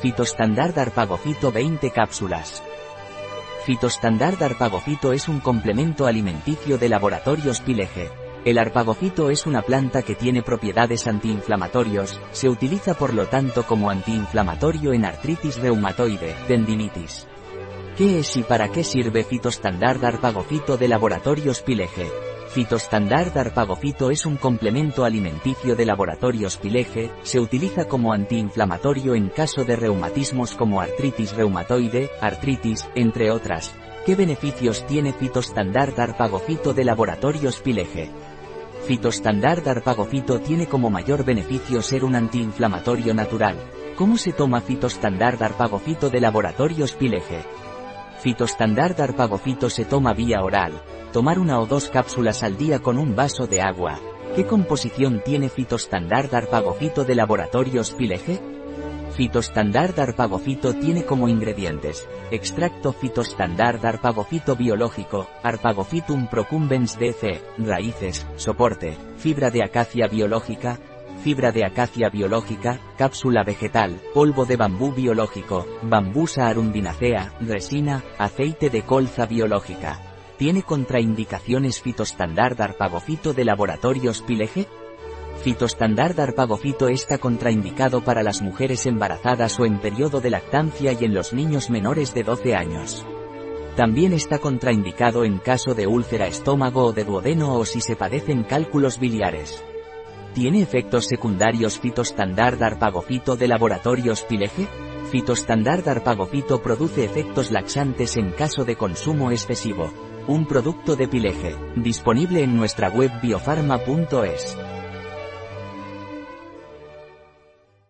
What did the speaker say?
Fitostandard Arpagofito 20 cápsulas. Fitostandard Arpagofito es un complemento alimenticio de laboratorios Pileje. El arpagofito es una planta que tiene propiedades antiinflamatorios, se utiliza por lo tanto como antiinflamatorio en artritis reumatoide, tendinitis. ¿Qué es y para qué sirve Fitostandard Arpagofito de laboratorios Pileje? Fitostandard Arpagofito es un complemento alimenticio de laboratorios Pileje, se utiliza como antiinflamatorio en caso de reumatismos como artritis reumatoide, artritis, entre otras. ¿Qué beneficios tiene Fitostandard Arpagofito de laboratorios Pileje? Fitostandard Arpagofito tiene como mayor beneficio ser un antiinflamatorio natural. ¿Cómo se toma Fitostandard Arpagofito de laboratorios Pileje? Fitostandard Arpagofito se toma vía oral, Tomar una o dos cápsulas al día con un vaso de agua. ¿Qué composición tiene Fitostandard Arpagofito de laboratorios Pileje? Fitostandard Arpagofito tiene como ingredientes, extracto Fitostandard Arpagofito biológico, Arpagophytum procumbens DC, raíces, soporte, fibra de acacia biológica, fibra de acacia biológica, cápsula vegetal, polvo de bambú biológico, bambusa arundinacea, resina, aceite de colza biológica. ¿Tiene contraindicaciones Fitostandard Arpagofito de laboratorios Pileje? Fitostandard Arpagofito está contraindicado para las mujeres embarazadas o en periodo de lactancia y en los niños menores de 12 años. También está contraindicado en caso de úlcera estómago o de duodeno o si se padecen cálculos biliares. ¿Tiene efectos secundarios Fitostandard Arpagofito de laboratorios Pileje? Fitostandard Arpagofito produce efectos laxantes en caso de consumo excesivo. Un producto de Pileje, disponible en nuestra web biofarma.es.